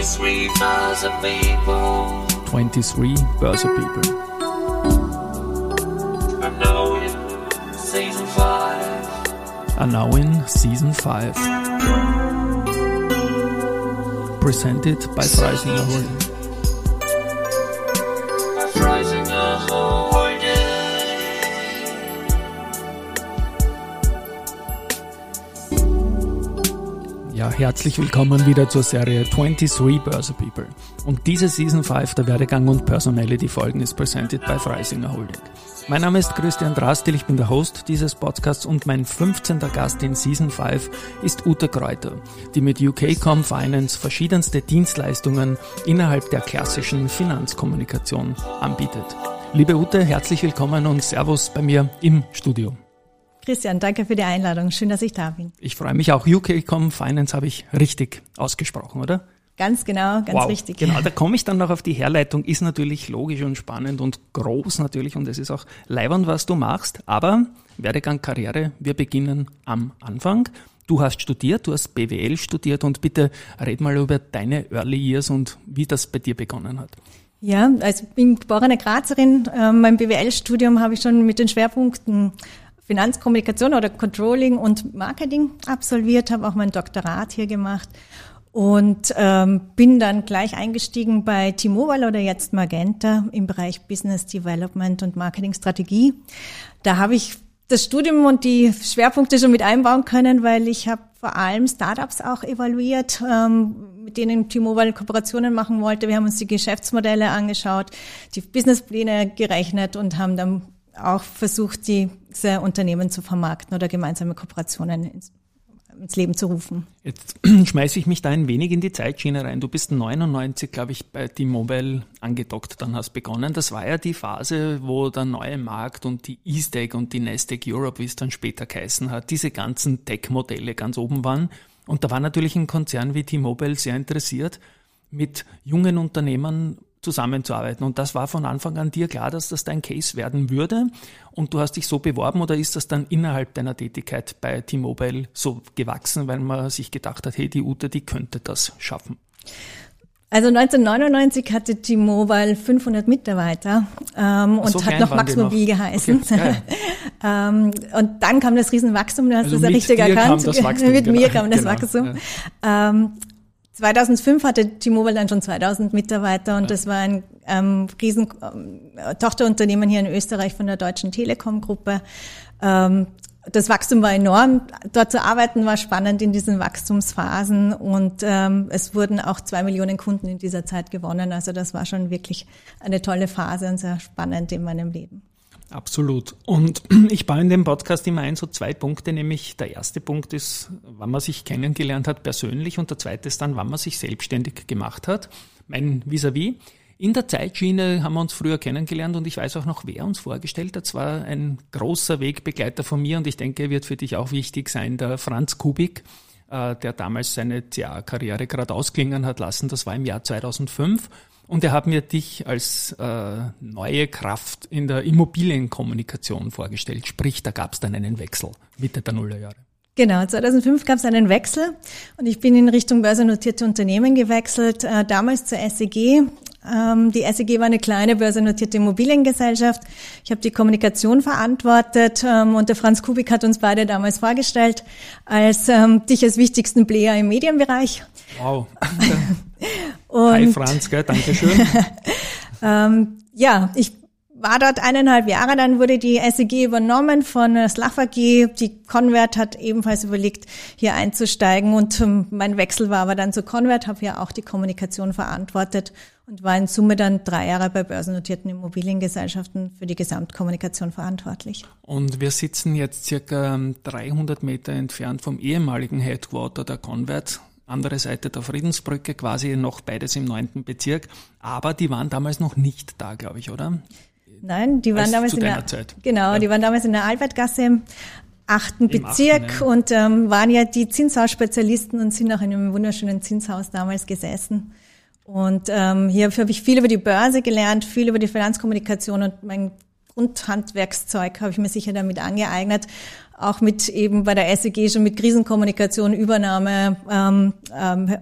23 Börse People. 23 Börse People. I know in season 5. Are now in season 5. Presented by Freisinger Holding. Ja, herzlich willkommen wieder zur Serie 23 Börse People. Und diese Season 5 der Werdegang und Personality Folgen ist presented by Freisinger Holding. Mein Name ist Christian Drastil, ich bin der Host dieses Podcasts und mein 15. Gast in Season 5 ist Ute Kräuter, die mit UKCom Finance verschiedenste Dienstleistungen innerhalb der klassischen Finanzkommunikation anbietet. Liebe Ute, herzlich willkommen und Servus bei mir im Studio. Christian, danke für die Einladung. Schön, dass ich da bin. Ich freue mich auch. UKCom Finance habe ich richtig ausgesprochen, oder? Ganz genau, ganz wow, richtig. Genau, da komme ich dann noch auf die Herleitung. Ist natürlich logisch und spannend und groß natürlich und es ist auch leibend, was du machst. Aber Werdegang Karriere, wir beginnen am Anfang. Du hast studiert, du hast BWL studiert und bitte red mal über deine Early Years und wie das bei dir begonnen hat. Ja, also ich bin geborene Grazerin. Ähm, mein BWL-Studium habe ich schon mit den Schwerpunkten Finanzkommunikation oder Controlling und Marketing absolviert, habe auch mein Doktorat hier gemacht und ähm, bin dann gleich eingestiegen bei T-Mobile oder jetzt Magenta im Bereich Business Development und Marketingstrategie. Da habe ich das Studium und die Schwerpunkte schon mit einbauen können, weil ich habe vor allem Startups auch evaluiert, ähm, mit denen T-Mobile Kooperationen machen wollte. Wir haben uns die Geschäftsmodelle angeschaut, die Businesspläne gerechnet und haben dann auch versucht, diese Unternehmen zu vermarkten oder gemeinsame Kooperationen ins, ins Leben zu rufen. Jetzt schmeiße ich mich da ein wenig in die Zeitschiene rein. Du bist 99, glaube ich, bei T-Mobile angedockt, dann hast begonnen. Das war ja die Phase, wo der neue Markt und die E-Stack und die Nasdaq Europe, wie es dann später geheißen hat, diese ganzen Tech-Modelle ganz oben waren. Und da war natürlich ein Konzern wie T-Mobile sehr interessiert, mit jungen Unternehmen zusammenzuarbeiten. Und das war von Anfang an dir klar, dass das dein Case werden würde. Und du hast dich so beworben oder ist das dann innerhalb deiner Tätigkeit bei T-Mobile so gewachsen, weil man sich gedacht hat, hey, die Ute, die könnte das schaffen? Also 1999 hatte T-Mobile 500 Mitarbeiter ähm, und so hat noch Max Mobil geheißen. Okay, ähm, und dann kam das Riesenwachstum, du hast Also das ja richtig erkannt. mit mir genau. kam das Genau, Wachstum. Ähm, 2005 hatte T-Mobile dann schon 2000 Mitarbeiter und das war ein ähm, riesen ähm, Tochterunternehmen hier in Österreich von der Deutschen Telekom-Gruppe. Ähm, das Wachstum war enorm. Dort zu arbeiten war spannend in diesen Wachstumsphasen und ähm, es wurden auch zwei Millionen Kunden in dieser Zeit gewonnen. Also das war schon wirklich eine tolle Phase und sehr spannend in meinem Leben. Absolut. Und ich baue in dem Podcast immer ein, so zwei Punkte, nämlich der erste Punkt ist, wann man sich kennengelernt hat persönlich und der zweite ist dann, wann man sich selbstständig gemacht hat. Mein Vis-à-vis. In der Zeitschiene haben wir uns früher kennengelernt und ich weiß auch noch, wer uns vorgestellt hat. Das war ein großer Wegbegleiter von mir und ich denke, er wird für dich auch wichtig sein, der Franz Kubik, äh, der damals seine CA-Karriere gerade ausklingen hat lassen. Das war im Jahr 2005. Und er hat mir dich als äh, neue Kraft in der Immobilienkommunikation vorgestellt. Sprich, da gab es dann einen Wechsel Mitte der Nullerjahre. Genau, 2005 gab es einen Wechsel und ich bin in Richtung börsennotierte Unternehmen gewechselt, äh, damals zur SEG. Ähm, die SEG war eine kleine börsennotierte Immobiliengesellschaft. Ich habe die Kommunikation verantwortet ähm, und der Franz Kubik hat uns beide damals vorgestellt als ähm, dich als wichtigsten Player im Medienbereich. Wow. Und Hi Franz, gell? Dankeschön. ähm, ja, ich war dort eineinhalb Jahre, dann wurde die SEG übernommen von der Slav AG. Die Convert hat ebenfalls überlegt, hier einzusteigen und ähm, mein Wechsel war aber dann zu Convert, habe ja auch die Kommunikation verantwortet und war in Summe dann drei Jahre bei börsennotierten Immobiliengesellschaften für die Gesamtkommunikation verantwortlich. Und wir sitzen jetzt circa 300 Meter entfernt vom ehemaligen Headquarter der Convert. Andere Seite der Friedensbrücke, quasi noch beides im neunten Bezirk. Aber die waren damals noch nicht da, glaube ich, oder? Nein, die waren Als damals in der, Zeit. genau, Ja. die waren damals in der Albertgasse im achten Bezirk achten, ja. und ähm, waren ja die Zinshausspezialisten und sind auch in einem wunderschönen Zinshaus damals gesessen. Und ähm, hier habe ich viel über die Börse gelernt, viel über die Finanzkommunikation und mein Grundhandwerkszeug habe ich mir sicher damit angeeignet. Auch mit eben bei der SEG schon mit Krisenkommunikation, Übernahme, ähm, ähm,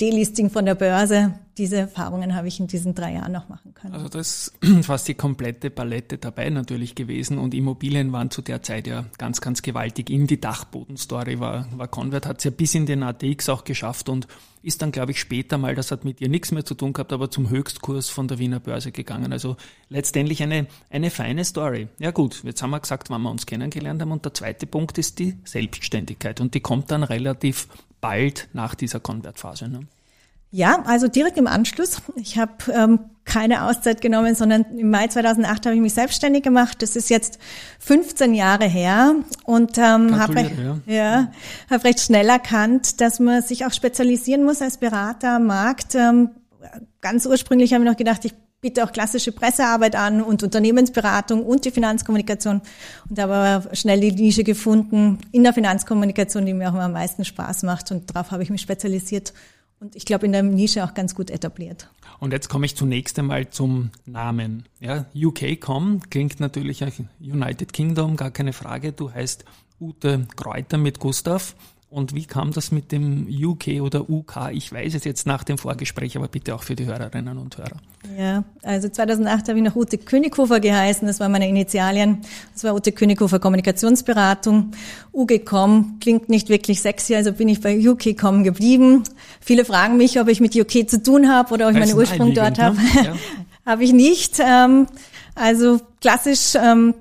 Delisting von der Börse. Diese Erfahrungen habe ich in diesen drei Jahren noch machen können. Also das ist fast die komplette Palette dabei natürlich gewesen und Immobilien waren zu der Zeit ja ganz, ganz gewaltig. In die Dachbodenstory war, war Convert, hat es ja bis in den ATX auch geschafft und ist dann, glaube ich, später mal, das hat mit ihr nichts mehr zu tun gehabt, aber zum Höchstkurs von der Wiener Börse gegangen. Also letztendlich eine, eine feine Story. Ja gut, jetzt haben wir gesagt, wann wir uns kennengelernt haben und der zweite Punkt ist die Selbstständigkeit und die kommt dann relativ bald nach dieser Konvertphase. Ne? Ja, also direkt im Anschluss. Ich habe ähm, keine Auszeit genommen, sondern im Mai 2008 habe ich mich selbstständig gemacht. Das ist jetzt 15 Jahre her und ähm, habe recht, ja. ja, hab recht schnell erkannt, dass man sich auch spezialisieren muss als Berater am Markt. Ähm, ganz ursprünglich habe ich noch gedacht, ich biete auch klassische Pressearbeit an und Unternehmensberatung und die Finanzkommunikation und habe aber schnell die Nische gefunden in der Finanzkommunikation, die mir auch am meisten Spaß macht und darauf habe ich mich spezialisiert und ich glaube in der Nische auch ganz gut etabliert. Und jetzt komme ich zunächst einmal zum Namen. Ja, UK.com klingt natürlich United Kingdom, gar keine Frage. Du heißt Ute Kräuter mit Gustav. Und wie kam das mit dem UK oder UK? Ich weiß es jetzt nach dem Vorgespräch, aber bitte auch für die Hörerinnen und Hörer. Ja, also 2008 habe ich noch Ute Könighofer geheißen, das waren meine Initialien. Das war Ute Könighofer Kommunikationsberatung. UGCOM klingt nicht wirklich sexy, also bin ich bei UKCOM geblieben. Viele fragen mich, ob ich mit UK zu tun habe oder ob ich meinen Ursprung dort habe. Ne? Ja. habe ich nicht. Ähm, also klassisch ähm,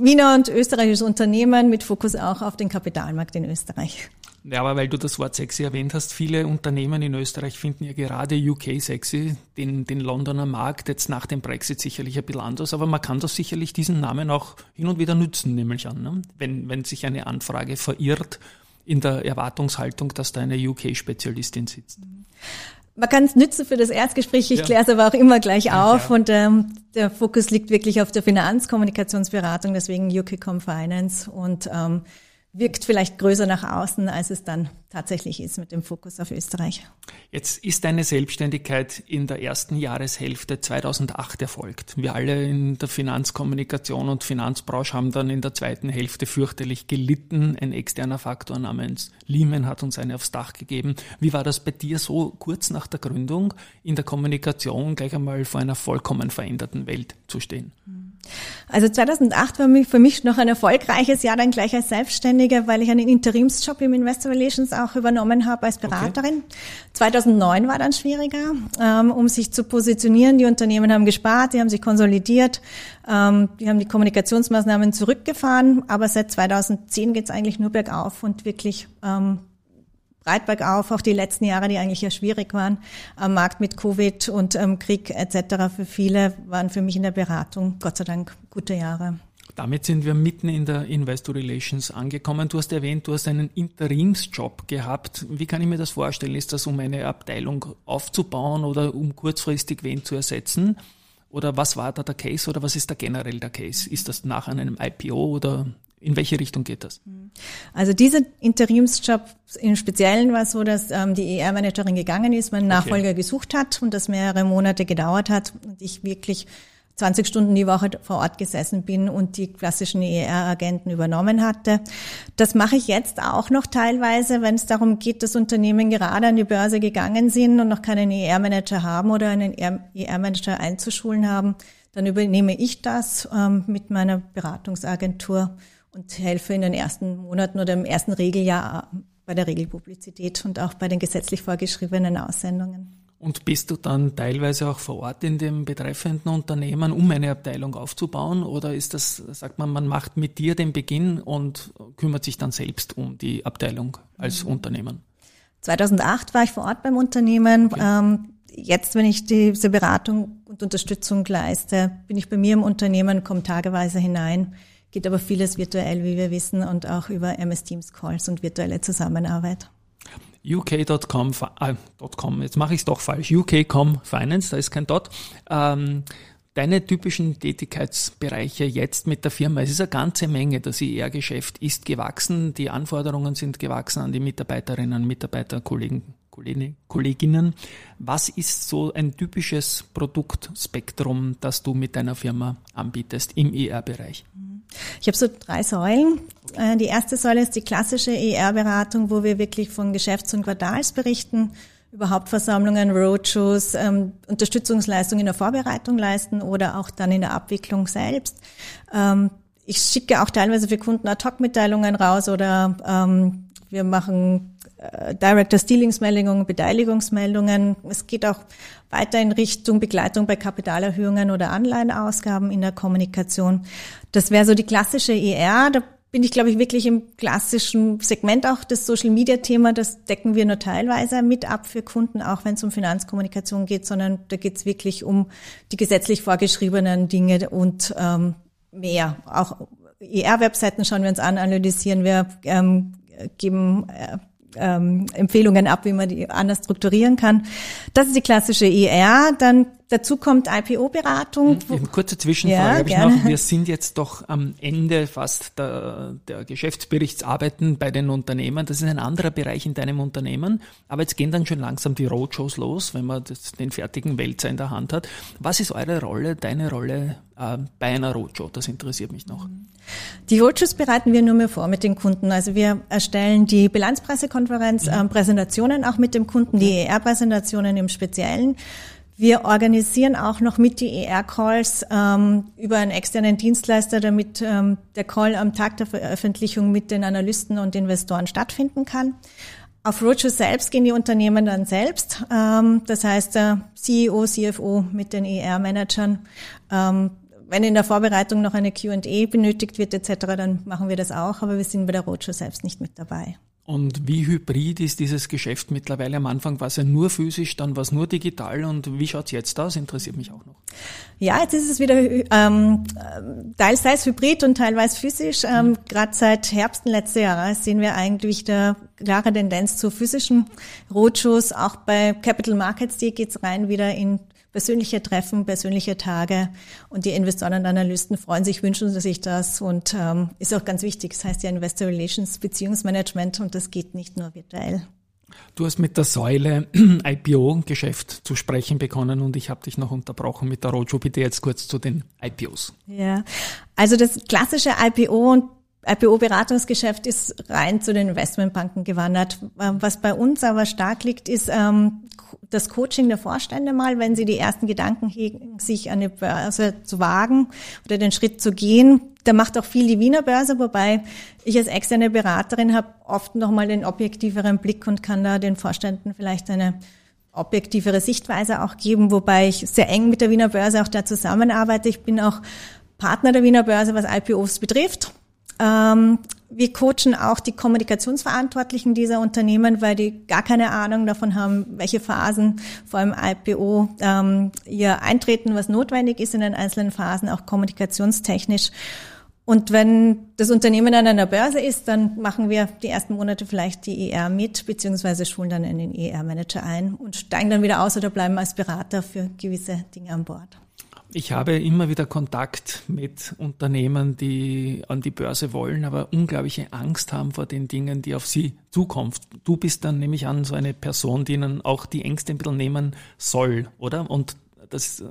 Wiener und österreichisches Unternehmen mit Fokus auch auf den Kapitalmarkt in Österreich. Ja, aber weil du das Wort sexy erwähnt hast, viele Unternehmen in Österreich finden ja gerade UK sexy, den, den Londoner Markt, jetzt nach dem Brexit sicherlich ein bisschen anders, aber man kann das sicherlich diesen Namen auch hin und wieder nützen, nehme ich an, ne? wenn, wenn sich eine Anfrage verirrt in der Erwartungshaltung, dass da eine UK-Spezialistin sitzt. Man kann es nützen für das Erstgespräch, ich ja. kläre es aber auch immer gleich auf ja. und ähm, der Fokus liegt wirklich auf der Finanzkommunikationsberatung, deswegen UKCOM Finance und ähm, wirkt vielleicht größer nach außen, als es dann tatsächlich ist mit dem Fokus auf Österreich. Jetzt ist deine Selbstständigkeit in der ersten Jahreshälfte 2008 erfolgt. Wir alle in der Finanzkommunikation und Finanzbranche haben dann in der zweiten Hälfte fürchterlich gelitten. Ein externer Faktor namens Lehman hat uns eine aufs Dach gegeben. Wie war das bei dir so kurz nach der Gründung in der Kommunikation gleich einmal vor einer vollkommen veränderten Welt zu stehen? Also 2008 war für mich noch ein erfolgreiches Jahr dann gleich als Selbstständige, weil ich einen Interimsjob im Investor Relations auch übernommen habe als Beraterin. Okay. 2009 war dann schwieriger, ähm, um sich zu positionieren. Die Unternehmen haben gespart, die haben sich konsolidiert, ähm, die haben die Kommunikationsmaßnahmen zurückgefahren, aber seit 2010 geht es eigentlich nur bergauf und wirklich ähm, breit bergauf, auch die letzten Jahre, die eigentlich ja schwierig waren, am Markt mit Covid und ähm, Krieg etc. für viele waren für mich in der Beratung Gott sei Dank gute Jahre. Damit sind wir mitten in der Investor Relations angekommen. Du hast erwähnt, du hast einen Interimsjob gehabt. Wie kann ich mir das vorstellen? Ist das, um eine Abteilung aufzubauen oder um kurzfristig wen zu ersetzen? Oder was war da der Case oder was ist da generell der Case? Ist das nach einem IPO oder in welche Richtung geht das? Also dieser Interimsjob im Speziellen war so, dass ähm, die ER-Managerin gegangen ist, meinen Nachfolger okay. gesucht hat und das mehrere Monate gedauert hat und ich wirklich 20 Stunden die Woche vor Ort gesessen bin und die klassischen ER-Agenten übernommen hatte. Das mache ich jetzt auch noch teilweise, wenn es darum geht, dass Unternehmen gerade an die Börse gegangen sind und noch keinen ER-Manager haben oder einen ER-Manager einzuschulen haben. Dann übernehme ich das ähm, mit meiner Beratungsagentur und helfe in den ersten Monaten oder im ersten Regeljahr bei der Regelpublizität und auch bei den gesetzlich vorgeschriebenen Aussendungen. Und bist du dann teilweise auch vor Ort in dem betreffenden Unternehmen, um eine Abteilung aufzubauen? Oder ist das, sagt man, man macht mit dir den Beginn und kümmert sich dann selbst um die Abteilung als mhm. Unternehmen? 2008 war ich vor Ort beim Unternehmen. Okay. Ähm, jetzt, wenn ich diese Beratung und Unterstützung leiste, bin ich bei mir im Unternehmen, komme tageweise hinein geht aber vieles virtuell, wie wir wissen, und auch über MS Teams Calls und virtuelle Zusammenarbeit. UK.com, äh, jetzt mache ich es doch falsch, UK.com Finance, da ist kein Dot. Ähm, deine typischen Tätigkeitsbereiche jetzt mit der Firma, es ist eine ganze Menge, das IR-Geschäft ist gewachsen, die Anforderungen sind gewachsen an die Mitarbeiterinnen, Mitarbeiter, Kollegen, Kolleginnen. Was ist so ein typisches Produktspektrum, das du mit deiner Firma anbietest im ER-Bereich? Ich habe so drei Säulen. Äh, die erste Säule ist die klassische ER-Beratung, wo wir wirklich von Geschäfts- und Quartalsberichten über Hauptversammlungen, Roadshows, ähm, Unterstützungsleistungen in der Vorbereitung leisten oder auch dann in der Abwicklung selbst. Ähm, ich schicke auch teilweise für Kunden Ad-Hoc-Mitteilungen raus oder ähm, wir machen Director Stealingsmeldungen, Beteiligungsmeldungen. Es geht auch weiter in Richtung Begleitung bei Kapitalerhöhungen oder Anleihenausgaben in der Kommunikation. Das wäre so die klassische ER. Da bin ich, glaube ich, wirklich im klassischen Segment auch das Social Media Thema. Das decken wir nur teilweise mit ab für Kunden, auch wenn es um Finanzkommunikation geht, sondern da geht es wirklich um die gesetzlich vorgeschriebenen Dinge und ähm, mehr. Auch ER-Webseiten schauen wir uns an, analysieren wir, ähm, geben äh, ähm, Empfehlungen ab, wie man die anders strukturieren kann. Das ist die klassische ER. Dann dazu kommt IPO-Beratung. Eine kurze Zwischenfrage ja, habe ich noch. Wir sind jetzt doch am Ende fast der, der Geschäftsberichtsarbeiten bei den Unternehmen. Das ist ein anderer Bereich in deinem Unternehmen. Aber jetzt gehen dann schon langsam die Roadshows los, wenn man das, den fertigen Wälzer in der Hand hat. Was ist eure Rolle, deine Rolle äh, bei einer Roadshow? Das interessiert mich noch. Die Roadshows bereiten wir nur mehr vor mit den Kunden. Also wir erstellen die Bilanzpressekonferenz, äh, Präsentationen auch mit dem Kunden, die ER-Präsentationen im Speziellen. Wir organisieren auch noch mit die ER-Calls ähm, über einen externen Dienstleister, damit ähm, der Call am Tag der Veröffentlichung mit den Analysten und Investoren stattfinden kann. Auf Roadshow selbst gehen die Unternehmen dann selbst. Ähm, das heißt, der CEO, CFO mit den ER-Managern. Ähm, wenn in der Vorbereitung noch eine Q&A benötigt wird etc., dann machen wir das auch, aber wir sind bei der Roadshow selbst nicht mit dabei. Und wie hybrid ist dieses Geschäft mittlerweile? Am Anfang war es ja nur physisch, dann war es nur digital. Und wie schaut es jetzt aus? Interessiert mich auch noch. Ja, jetzt ist es wieder ähm, teils hybrid und teilweise physisch. Ähm, mhm. Gerade seit Herbst letzten Jahres sehen wir eigentlich eine klare Tendenz zu physischen Roadshows. Auch bei Capital Markets Day geht's rein wieder in persönliche Treffen, persönliche Tage und die Investoren und Analysten freuen sich, wünschen sich das und ähm, ist auch ganz wichtig. Das heißt ja Investor Relations, Beziehungsmanagement und das geht nicht nur virtuell. Du hast mit der Säule IPO-Geschäft zu sprechen begonnen und ich habe dich noch unterbrochen mit der Roadshow. Bitte jetzt kurz zu den IPOs. Ja, also das klassische IPO und IPO-Beratungsgeschäft ist rein zu den Investmentbanken gewandert. Ähm, was bei uns aber stark liegt, ist ähm, das Coaching der Vorstände mal, wenn sie die ersten Gedanken hegen, sich an die Börse zu wagen oder den Schritt zu gehen. Da macht auch viel die Wiener Börse, wobei ich als externe Beraterin habe oft nochmal den objektiveren Blick und kann da den Vorständen vielleicht eine objektivere Sichtweise auch geben, wobei ich sehr eng mit der Wiener Börse auch da zusammenarbeite. Ich bin auch Partner der Wiener Börse, was IPOs betrifft. Ähm, wir coachen auch die Kommunikationsverantwortlichen dieser Unternehmen, weil die gar keine Ahnung davon haben, welche Phasen vor allem IPO ähm, ihr eintreten, was notwendig ist in den einzelnen Phasen, auch kommunikationstechnisch. Und wenn das Unternehmen an einer Börse ist, dann machen wir die ersten Monate vielleicht die ER mit, beziehungsweise schulen dann in den ER-Manager ein und steigen dann wieder aus oder bleiben als Berater für gewisse Dinge an Bord. Ich habe immer wieder Kontakt mit Unternehmen, die an die Börse wollen, aber unglaubliche Angst haben vor den Dingen, die auf sie zukommen. Du bist dann nämlich an so eine Person, die ihnen auch die Ängste ein bisschen nehmen soll, oder? Und das ist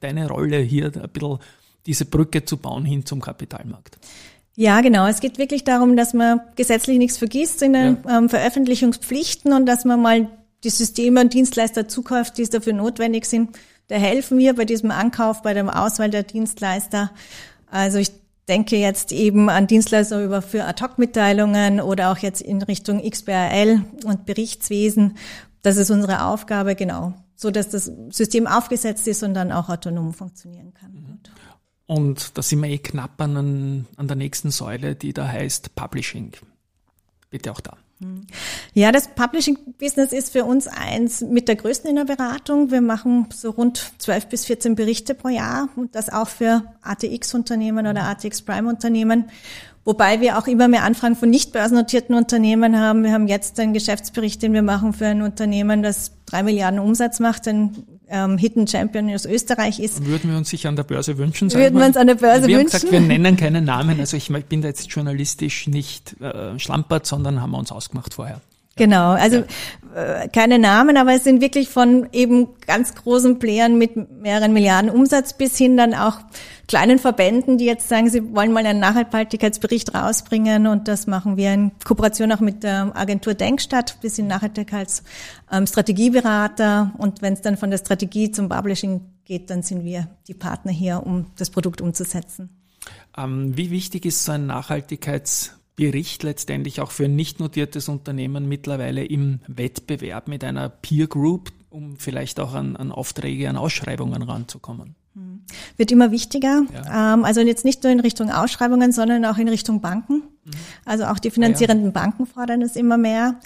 deine Rolle hier, ein bisschen diese Brücke zu bauen hin zum Kapitalmarkt. Ja, genau. Es geht wirklich darum, dass man gesetzlich nichts vergisst in den ja. ähm, Veröffentlichungspflichten und dass man mal die Systeme und Dienstleister zukauft, die dafür notwendig sind da helfen wir bei diesem Ankauf, bei der Auswahl der Dienstleister. Also ich denke jetzt eben an Dienstleister über für Ad-Hoc-Mitteilungen oder auch jetzt in Richtung XBRL und Berichtswesen. Das ist unsere Aufgabe, genau. So dass das System aufgesetzt ist und dann auch autonom funktionieren kann. Mhm. Und da sind wir eh knapp an, an der nächsten Säule, die da heißt Publishing. Bitte auch da. Ja, das Publishing-Business ist für uns eins mit der größten in der Beratung. Wir machen so rund 12 bis 14 Berichte pro Jahr und das auch für ATX-Unternehmen oder ATX Prime-Unternehmen. Wobei wir auch immer mehr Anfragen von nicht börsennotierten Unternehmen haben. Wir haben jetzt einen Geschäftsbericht, den wir machen für ein Unternehmen, das drei Milliarden Umsatz macht, ein ähm, Hidden Champion aus Österreich ist. Würden wir uns sich an der Börse wünschen? Würden wir uns an der Börse wir wünschen? Wir haben gesagt, wir nennen keinen Namen. Also ich bin da jetzt journalistisch nicht äh, schlampert, sondern haben wir uns ausgemacht vorher. Genau, also äh, keine Namen, aber es sind wirklich von eben ganz großen Playern mit mehreren Milliarden Umsatz bis hin dann auch kleinen Verbänden, die jetzt sagen, sie wollen mal einen Nachhaltigkeitsbericht rausbringen und das machen wir in Kooperation auch mit der Agentur Denkstadt. Wir sind Nachhaltigkeitsstrategieberater ähm, und wenn es dann von der Strategie zum Publishing geht, dann sind wir die Partner hier, um das Produkt umzusetzen. Ähm, wie wichtig ist so ein Nachhaltigkeitsbericht letztendlich auch für ein nicht notiertes Unternehmen mittlerweile im Wettbewerb mit einer Peer Group, um vielleicht auch an, an Aufträge, an Ausschreibungen ranzukommen? Wird immer wichtiger. Ja. Ähm, also jetzt nicht nur in Richtung Ausschreibungen, sondern auch in Richtung Banken. Mhm. Also auch die finanzierenden. Banken fordern es immer mehr.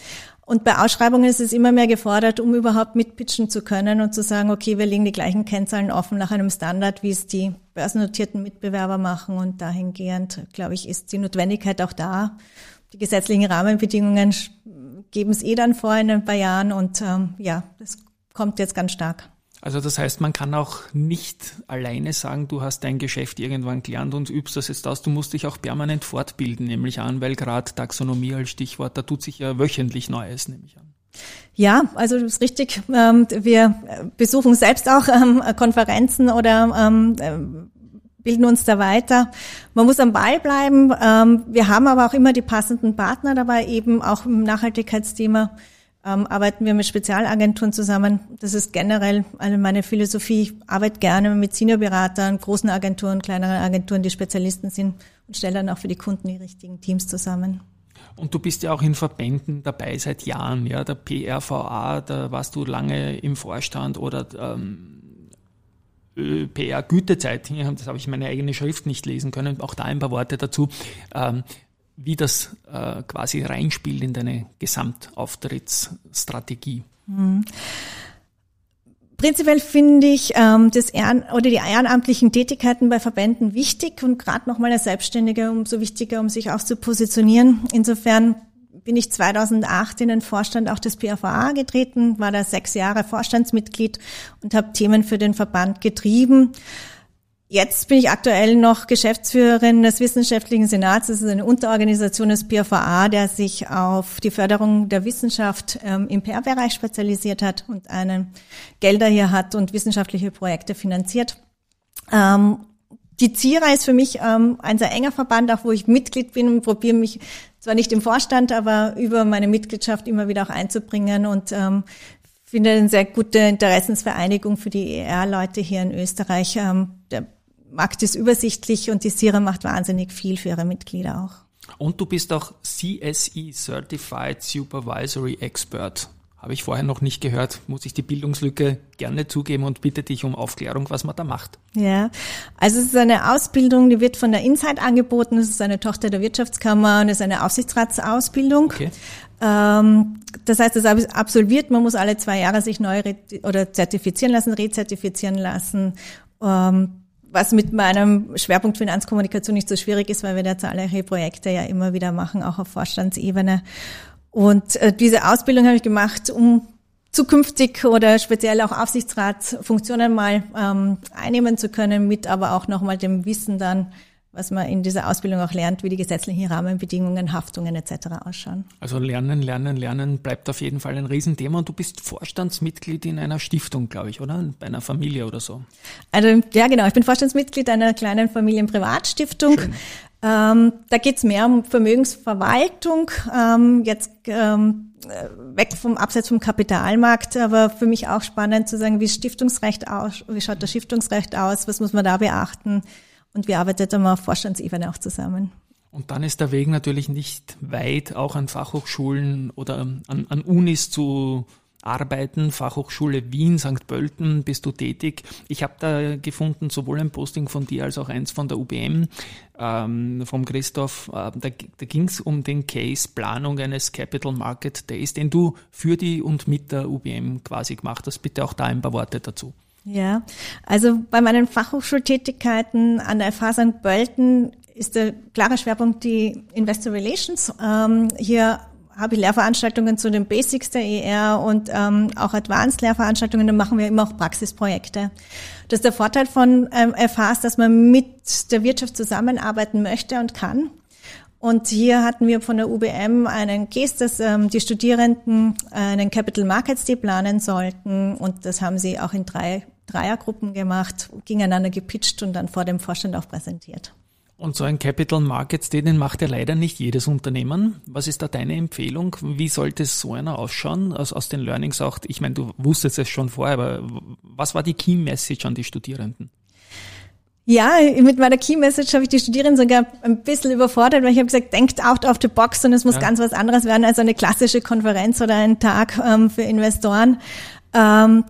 Und bei Ausschreibungen ist es immer mehr gefordert, um überhaupt mitpitchen zu können und zu sagen, okay, wir legen die gleichen Kennzahlen offen nach einem Standard, wie es die börsennotierten Mitbewerber machen. Und dahingehend, glaube ich, ist die Notwendigkeit auch da. Die gesetzlichen Rahmenbedingungen geben es eh dann vor in ein paar Jahren und ähm, ja, das kommt jetzt ganz stark. Also das heißt, man kann auch nicht alleine sagen, du hast dein Geschäft irgendwann gelernt und übst das jetzt aus. Du musst dich auch permanent fortbilden, nämlich an, weil gerade Taxonomie als Stichwort, da tut sich ja wöchentlich Neues, nehme ich an. Ja, also das ist richtig. Ähm, wir besuchen selbst auch ähm, Konferenzen oder ähm, äh, bilden uns da weiter. Man muss am Ball bleiben. Wir haben aber auch immer die passenden Partner dabei, eben auch im Nachhaltigkeitsthema ähm, arbeiten wir mit Spezialagenturen zusammen. Das ist generell eine meine Philosophie. Ich arbeite gerne mit Seniorberatern, großen Agenturen, kleineren Agenturen, die Spezialisten sind und stelle dann auch für die Kunden die richtigen Teams zusammen. Und du bist ja auch in Verbänden dabei seit Jahren, ja, der PRVA, da warst du lange im Vorstand oder ähm, PR Gütezeitung, das habe ich meine eigene Schrift nicht lesen können, auch da ein paar Worte dazu. Ähm, wie das äh, quasi reinspielt in deine Gesamtauftrittsstrategie. Mhm. Prinzipiell finde ich ähm, das Ehren oder die ehrenamtlichen Tätigkeiten bei Verbänden wichtig und gerade nochmal als Selbstständige umso wichtiger, um sich auch zu positionieren. Insofern bin ich 2008 in den Vorstand auch des PFA getreten, war da sechs Jahre Vorstandsmitglied und habe Themen für den Verband getrieben. Jetzt bin ich aktuell noch Geschäftsführerin des Wissenschaftlichen Senats. Das ist eine Unterorganisation des PFA, der sich auf die Förderung der Wissenschaft ähm, im PR-Bereich spezialisiert hat und einen Gelder hier hat und wissenschaftliche Projekte finanziert. Ähm, die ZIRA ist für mich ähm, ein sehr enger Verband, auch wo ich Mitglied bin und probiere mich zwar nicht im Vorstand, aber über meine Mitgliedschaft immer wieder auch einzubringen und ähm, finde eine sehr gute Interessensvereinigung für die ER-Leute hier in Österreich. Ähm, der Markt ist übersichtlich und die Sira macht wahnsinnig viel für ihre Mitglieder auch. Und du bist auch CSE Certified Supervisory Expert. Habe ich vorher noch nicht gehört, muss ich die Bildungslücke gerne zugeben und bitte dich um Aufklärung, was man da macht. Ja, also es ist eine Ausbildung, die wird von der Insight angeboten. Es ist eine Tochter der Wirtschaftskammer und es ist eine Aufsichtsratsausbildung. Okay. Ähm, das heißt, es absolviert, man muss alle zwei Jahre sich neu oder zertifizieren lassen, rezertifizieren lassen. Was mit meinem Schwerpunkt Finanzkommunikation nicht so schwierig ist, weil wir da zahlreiche Projekte ja immer wieder machen, auch auf Vorstandsebene. Und äh, diese Ausbildung habe ich gemacht, um zukünftig oder speziell auch Aufsichtsratsfunktionen mal ähm, einnehmen zu können, mit aber auch nochmal dem Wissen dann, was man in dieser Ausbildung auch lernt, wie die gesetzlichen Rahmenbedingungen, Haftungen etc. ausschauen. Also Lernen, Lernen, Lernen bleibt auf jeden Fall ein Riesenthema und du bist Vorstandsmitglied in einer Stiftung, glaube ich, oder? Bei einer Familie oder so. Also ja, genau. Ich bin Vorstandsmitglied einer kleinen Familienprivatstiftung. Ähm, da geht's mehr um Vermögensverwaltung, ähm, jetzt ähm, weg vom Abseits vom Kapitalmarkt, aber für mich auch spannend zu sagen, wie Stiftungsrecht aus, wie schaut das Stiftungsrecht aus, was muss man da beachten? Und wir arbeiten mal auf Vorstandsebene auch zusammen. Und dann ist der Weg natürlich nicht weit, auch an Fachhochschulen oder an, an Unis zu arbeiten. Fachhochschule Wien, St. Pölten bist du tätig. Ich habe da gefunden, sowohl ein Posting von dir als auch eins von der UBM, ähm, vom Christoph. Äh, da da ging es um den Case Planung eines Capital Market Days, den du für die und mit der UBM quasi gemacht hast. Bitte auch da ein paar Worte dazu. Ja, also bei meinen Fachhochschultätigkeiten an der FH St. Pölten ist der klare Schwerpunkt die Investor Relations. Ähm, hier habe ich Lehrveranstaltungen zu den Basics der ER und ähm, auch Advanced Lehrveranstaltungen, da machen wir immer auch Praxisprojekte. Das ist der Vorteil von ähm, FHs, dass man mit der Wirtschaft zusammenarbeiten möchte und kann. Und hier hatten wir von der UBM einen Case, dass ähm, die Studierenden einen Capital Markets Day planen sollten. Und das haben sie auch in drei Dreiergruppen gemacht, gegeneinander gepitcht und dann vor dem Vorstand auch präsentiert. Und so ein Capital Markets Day, den macht ja leider nicht jedes Unternehmen. Was ist da deine Empfehlung? Wie sollte so einer ausschauen? Also aus den Learnings auch, ich meine, du wusstest es schon vorher, aber was war die Key Message an die Studierenden? Ja, mit meiner Key Message habe ich die Studierenden sogar ein bisschen überfordert, weil ich habe gesagt, denkt out of the box und es muss ja. ganz was anderes werden als eine klassische Konferenz oder ein Tag ähm, für Investoren. Ähm,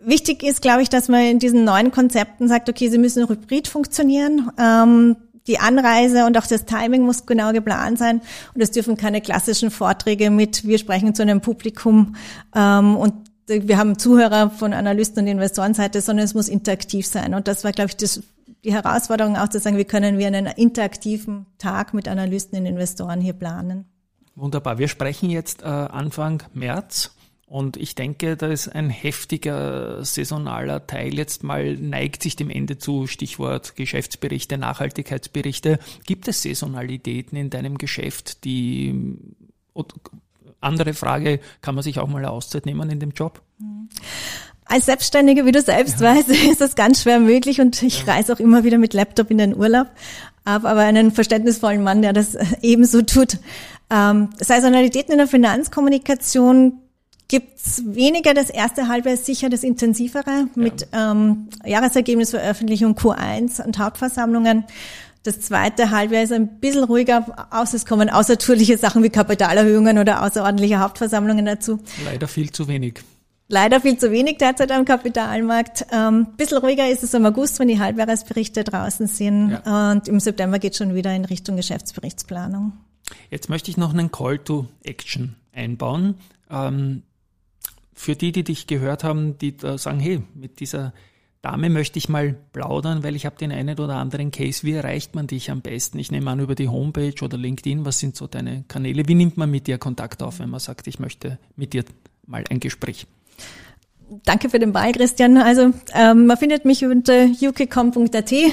wichtig ist, glaube ich, dass man in diesen neuen Konzepten sagt, okay, sie müssen hybrid funktionieren. Ähm, die Anreise und auch das Timing muss genau geplant sein. Und es dürfen keine klassischen Vorträge mit, wir sprechen zu einem Publikum ähm, und wir haben Zuhörer von Analysten und Investorenseite, sondern es muss interaktiv sein. Und das war, glaube ich, das, die Herausforderung auch zu sagen, wie können wir einen interaktiven Tag mit Analysten und Investoren hier planen. Wunderbar. Wir sprechen jetzt äh, Anfang März. Und ich denke, da ist ein heftiger saisonaler Teil jetzt mal neigt sich dem Ende zu, Stichwort Geschäftsberichte, Nachhaltigkeitsberichte. Gibt es Saisonalitäten in deinem Geschäft, die andere Frage, kann man sich auch mal eine Auszeit nehmen in dem Job? Als Selbstständiger, wie du selbst ja. weißt, ist das ganz schwer möglich und ich ja. reise auch immer wieder mit Laptop in den Urlaub. Habe aber einen verständnisvollen Mann, der das ebenso tut. Ähm, Saisonalitäten in der Finanzkommunikation gibt's weniger. Das erste Halbjahr ist sicher das intensivere mit ja. ähm, Jahresergebnisveröffentlichung Q1 und Hauptversammlungen. Das zweite Halbjahr ist ein bisschen ruhiger, außer es kommen außertourliche Sachen wie Kapitalerhöhungen oder außerordentliche Hauptversammlungen dazu. Leider viel zu wenig. Leider viel zu wenig derzeit am Kapitalmarkt. Ähm, bisschen ruhiger ist es im August, wenn die Halbjahresberichte draußen sind. Ja. Und im September geht schon wieder in Richtung Geschäftsberichtsplanung. Jetzt möchte ich noch einen Call to Action einbauen. Ähm, für die, die dich gehört haben, die da sagen, hey, mit dieser Dame möchte ich mal plaudern, weil ich habe den einen oder anderen Case. Wie erreicht man dich am besten? Ich nehme an über die Homepage oder LinkedIn. Was sind so deine Kanäle? Wie nimmt man mit dir Kontakt auf, wenn man sagt, ich möchte mit dir mal ein Gespräch? Danke für den Ball, Christian. Also ähm, man findet mich unter ukcom.at. Mhm.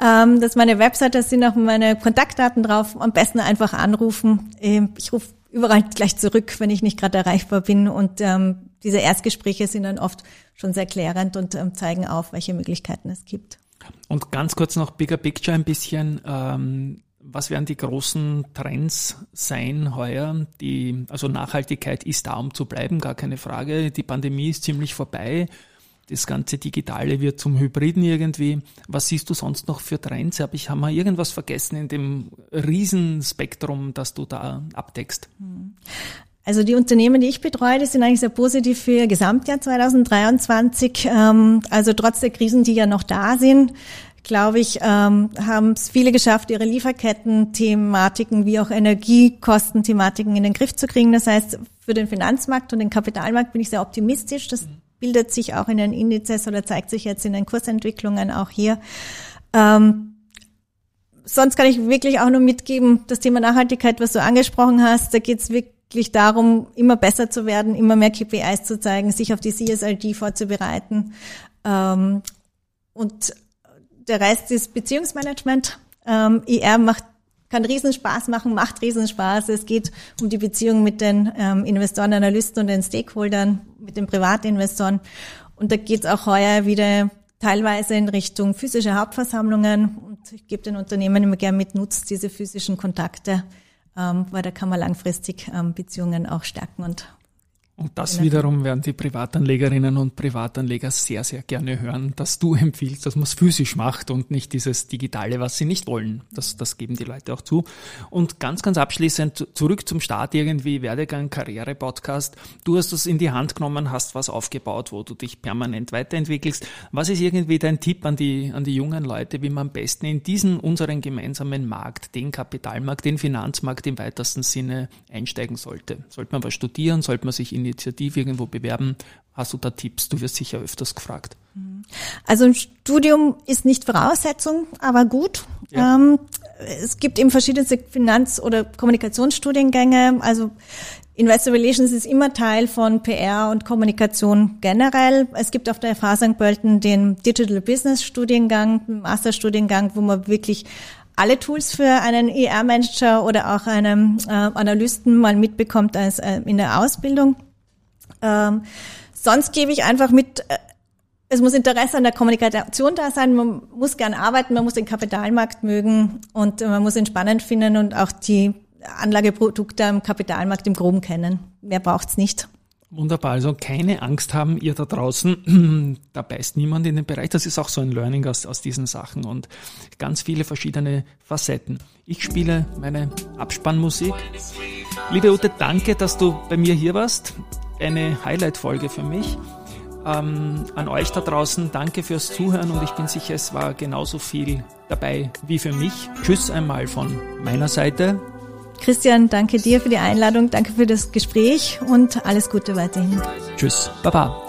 Ähm, das ist meine Webseite, da sind auch meine Kontaktdaten drauf. Am besten einfach anrufen. Ähm, ich rufe überall gleich zurück, wenn ich nicht gerade erreichbar bin. Und ähm, diese Erstgespräche sind dann oft schon sehr klärend und ähm, zeigen auf, welche Möglichkeiten es gibt. Und ganz kurz noch Bigger Picture ein bisschen. Ähm, was werden die großen Trends sein heuer? Die, also Nachhaltigkeit ist da, um zu bleiben, gar keine Frage. Die Pandemie ist ziemlich vorbei. Das ganze Digitale wird zum Hybriden irgendwie. Was siehst du sonst noch für Trends? Hab ich, haben wir irgendwas vergessen in dem Riesenspektrum, das du da abdeckst? Also die Unternehmen, die ich betreue, die sind eigentlich sehr positiv für ihr Gesamtjahr 2023. Ähm, also trotz der Krisen, die ja noch da sind, glaube ich, ähm, haben es viele geschafft, ihre Lieferketten-Thematiken wie auch Energiekosten-Thematiken in den Griff zu kriegen. Das heißt, für den Finanzmarkt und den Kapitalmarkt bin ich sehr optimistisch. Das bildet sich auch in den Indizes oder zeigt sich jetzt in den Kursentwicklungen auch hier. Ähm, sonst kann ich wirklich auch nur mitgeben, das Thema Nachhaltigkeit, was du angesprochen hast, da geht es wirklich darum, immer besser zu werden, immer mehr KPIs zu zeigen, sich auf die CSLD vorzubereiten. Ähm, und der Rest ist Beziehungsmanagement. Ähm, IR macht kann Riesenspaß machen, macht Riesenspaß. Es geht um die Beziehung mit den ähm, Investoren, Analysten und den Stakeholdern, mit den Privatinvestoren. Und da geht es auch heuer wieder teilweise in Richtung physische Hauptversammlungen. Und ich gebe den Unternehmen immer gern mit, nutzt diese physischen Kontakte, ähm, weil da kann man langfristig ähm, Beziehungen auch stärken und und das wiederum werden die Privatanlegerinnen und Privatanleger sehr, sehr gerne hören, dass du empfiehlst, dass man es physisch macht und nicht dieses Digitale, was sie nicht wollen. Das, das geben die Leute auch zu. Und ganz, ganz abschließend zurück zum Start irgendwie, Werdegang, Karriere, Podcast. Du hast das in die Hand genommen, hast was aufgebaut, wo du dich permanent weiterentwickelst. Was ist irgendwie dein Tipp an die, an die jungen Leute, wie man am besten in diesen unseren gemeinsamen Markt, den Kapitalmarkt, den Finanzmarkt im weitesten Sinne einsteigen sollte? Sollte man was studieren? Sollte man sich in Initiative irgendwo bewerben? Hast du da Tipps? Du wirst sicher öfters gefragt. Also ein Studium ist nicht Voraussetzung, aber gut. Ja. Ähm, es gibt eben verschiedene Finanz- oder Kommunikationsstudiengänge. Also Investor Relations ist immer Teil von PR und Kommunikation generell. Es gibt auf der FH St. Pölten den Digital Business Studiengang, Masterstudiengang, wo man wirklich alle Tools für einen ER-Manager oder auch einen äh, Analysten mal mitbekommt als äh, in der Ausbildung. Ähm, sonst gebe ich einfach mit, äh, es muss Interesse an der Kommunikation da sein, man muss gern arbeiten, man muss den Kapitalmarkt mögen und man muss ihn spannend finden und auch die Anlageprodukte am Kapitalmarkt im Groben kennen. Mehr braucht's nicht. Wunderbar, also keine Angst haben, ihr da draußen, da beißt niemand in den Bereich. Das ist auch so ein Learning aus, aus diesen Sachen und ganz viele verschiedene Facetten. Ich spiele meine Abspannmusik. Liebe Ute, danke, dass du bei mir hier warst. Eine Highlight-Folge für mich. Ähm, an euch da draußen, danke fürs Zuhören und ich bin sicher, es war genauso viel dabei wie für mich. Tschüss einmal von meiner Seite. Christian, danke dir für die Einladung, danke für das Gespräch und alles Gute weiterhin. Tschüss, Baba.